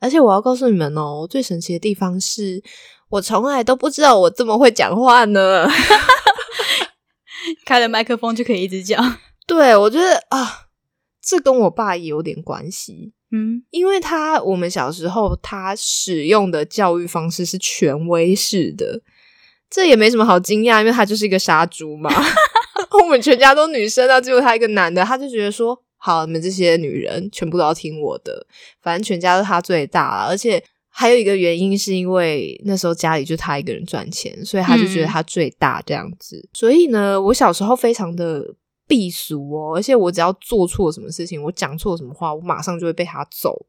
Speaker 1: 而且我要告诉你们哦，最神奇的地方是我从来都不知道我这么会讲话呢。
Speaker 2: 开了麦克风就可以一直讲，
Speaker 1: 对我觉得啊，这跟我爸也有点关系，
Speaker 2: 嗯，
Speaker 1: 因为他我们小时候他使用的教育方式是权威式的，这也没什么好惊讶，因为他就是一个杀猪嘛。我们全家都女生啊，只有他一个男的，他就觉得说，好，你们这些女人全部都要听我的，反正全家都他最大了，而且还有一个原因是因为那时候家里就他一个人赚钱，所以他就觉得他最大这样子。所以呢，我小时候非常的避俗哦，而且我只要做错什么事情，我讲错什么话，我马上就会被他揍。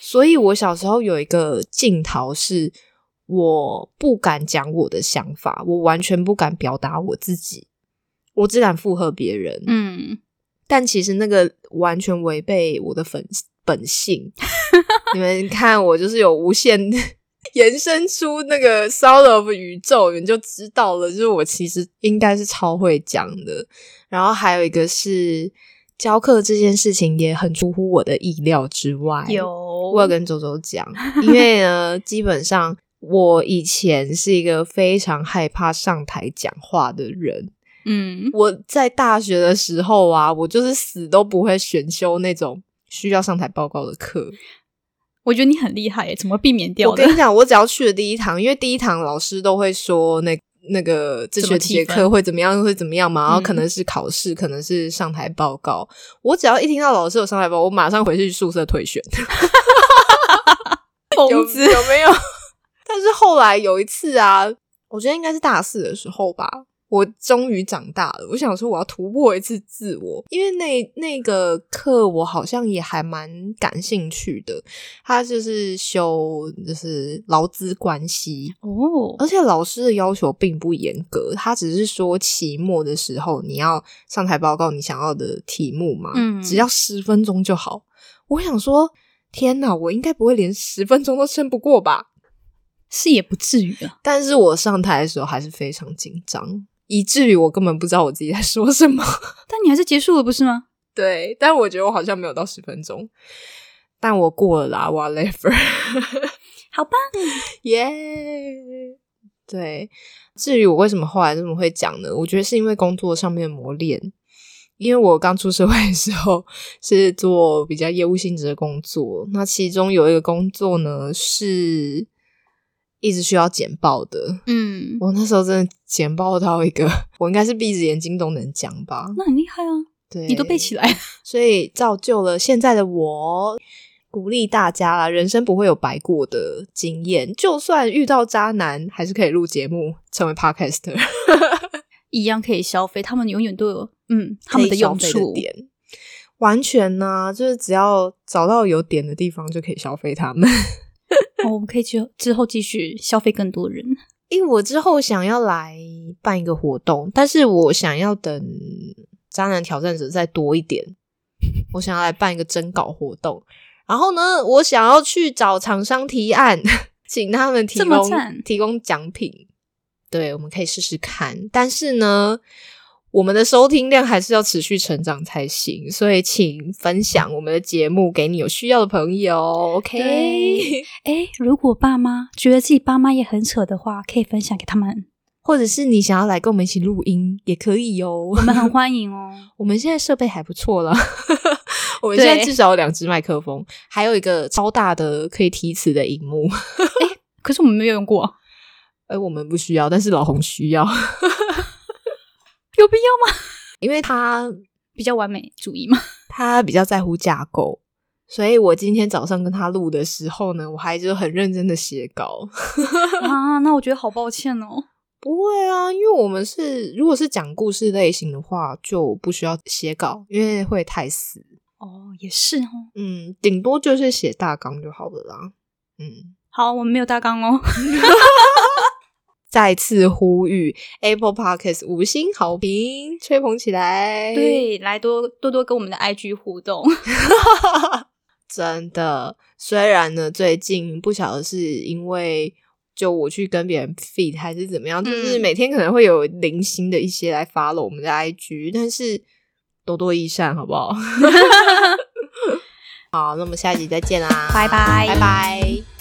Speaker 1: 所以我小时候有一个镜头是，我不敢讲我的想法，我完全不敢表达我自己，我只敢附和别人。
Speaker 2: 嗯，
Speaker 1: 但其实那个完全违背我的本本性。你们看，我就是有无限 延伸出那个 sound of 宇宙，你就知道了。就是我其实应该是超会讲的。然后还有一个是教课这件事情也很出乎我的意料之外。
Speaker 2: 有，
Speaker 1: 我要跟周周讲，因为呢，基本上我以前是一个非常害怕上台讲话的人。
Speaker 2: 嗯，
Speaker 1: 我在大学的时候啊，我就是死都不会选修那种需要上台报告的课。
Speaker 2: 我觉得你很厉害耶，怎么避免掉的
Speaker 1: 我跟？你讲，我只要去了第一堂，因为第一堂老师都会说那那个这学期的课会怎么样，会怎么样嘛，然后可
Speaker 2: 嗯
Speaker 1: 能是考试，可能是上台报告。我只要一听到老师有上台报告，我马上回去宿舍退选。有
Speaker 2: 疯子，
Speaker 1: 有没有？但是后来有一次啊，我觉得应该是大四的时候吧，我终于长大了。我想说我要突破一次自我，因为那那个课我好像也还蛮感兴趣的。他就是修就是劳资关系，
Speaker 2: 哦，
Speaker 1: 而且老师的要求并不严格，他只是说期末的时候你要上台报告你想要的题目嘛，
Speaker 2: 嗯
Speaker 1: 只要十分钟就好。我想说，天哪，我应该不会连十分钟都撑不过吧？
Speaker 2: 是也不至于啊。
Speaker 1: 但是我上台的时候还是非常紧张，以至于我根本不知道我自己在说什么。
Speaker 2: 但你还是结束了，不是吗？
Speaker 1: 对，但我觉得我好像没有到十分钟，但我过了啦，whatever，
Speaker 2: 好吧，
Speaker 1: 耶、对，至于我为什么后来这么会讲呢？我觉得是因为工作上面的磨练。因为我刚出社会的时候是做比较业务性质的工作，那其中有一个工作呢是一直需要剪报的。
Speaker 2: 嗯，
Speaker 1: 我那时候真的剪报到一个，我应该是闭着眼睛都能讲吧？
Speaker 2: 那很厉害啊，
Speaker 1: 对，
Speaker 2: 你都背起来。
Speaker 1: 所以造就了现在的我。鼓励大家啦，人生不会有白过的经验，就算遇到渣男，还是可以录节目，成为 podcaster，
Speaker 2: 一样可以消费，他们永远都有嗯他们
Speaker 1: 可以消费
Speaker 2: 用处。
Speaker 1: 点。完全呢、就是只要找到有点的地方，就可以消费他们。
Speaker 2: 哦，我们可以去之后继续消费更多人。
Speaker 1: 因为我之后想要来办一个活动，但是我想要等渣男挑战者再多一点，我想要来办一个征稿活动。然后呢，我想要去找厂商提案，请他们提供
Speaker 2: 赞
Speaker 1: 提供奖品。对，我们可以试试看。但是呢，我们的收听量还是要持续成长才行，所以请分享我们的节目给你有需要的朋友。OK，
Speaker 2: 对哎，如果爸妈觉得自己爸妈也很扯的话，可以分享给他们，
Speaker 1: 或者是你想要来跟我们一起录音，也可以哦。
Speaker 2: 我们很 欢迎哦。
Speaker 1: 我们现在设备还不错了，我们现在至少有两只麦克风，还有一个超大的可以提词的荧幕。
Speaker 2: 可是我们没有用过，
Speaker 1: 而 我们不需要，但是老红需要，
Speaker 2: 有必要吗？
Speaker 1: 因为他
Speaker 2: 比较完美主义嘛。
Speaker 1: 他比较在乎架构，所以我今天早上跟他录的时候呢，我还就很认真的写稿。
Speaker 2: 啊，那我觉得好抱歉哦。
Speaker 1: 不会啊，因为我们是如果是讲故事类型的话，就不需要写稿，因为会太死。
Speaker 2: 哦，也是哦。
Speaker 1: 嗯，顶多就是写大纲就好了啦。嗯。
Speaker 2: 好，我们没有大纲哦。
Speaker 1: 再次呼吁 Apple Podcast 五星好评，吹捧起来！，
Speaker 2: 对，来多多多跟我们的 IG 互动。
Speaker 1: 真的。虽然呢，最近不晓得是因为就我去跟别人 feed 还是怎么样，就是
Speaker 2: 嗯
Speaker 1: 每天可能会有零星的一些来 follow 我们的 IG，但是多多益善，好不好？好，那我们下一集再见啦，
Speaker 2: 拜拜
Speaker 1: 拜拜。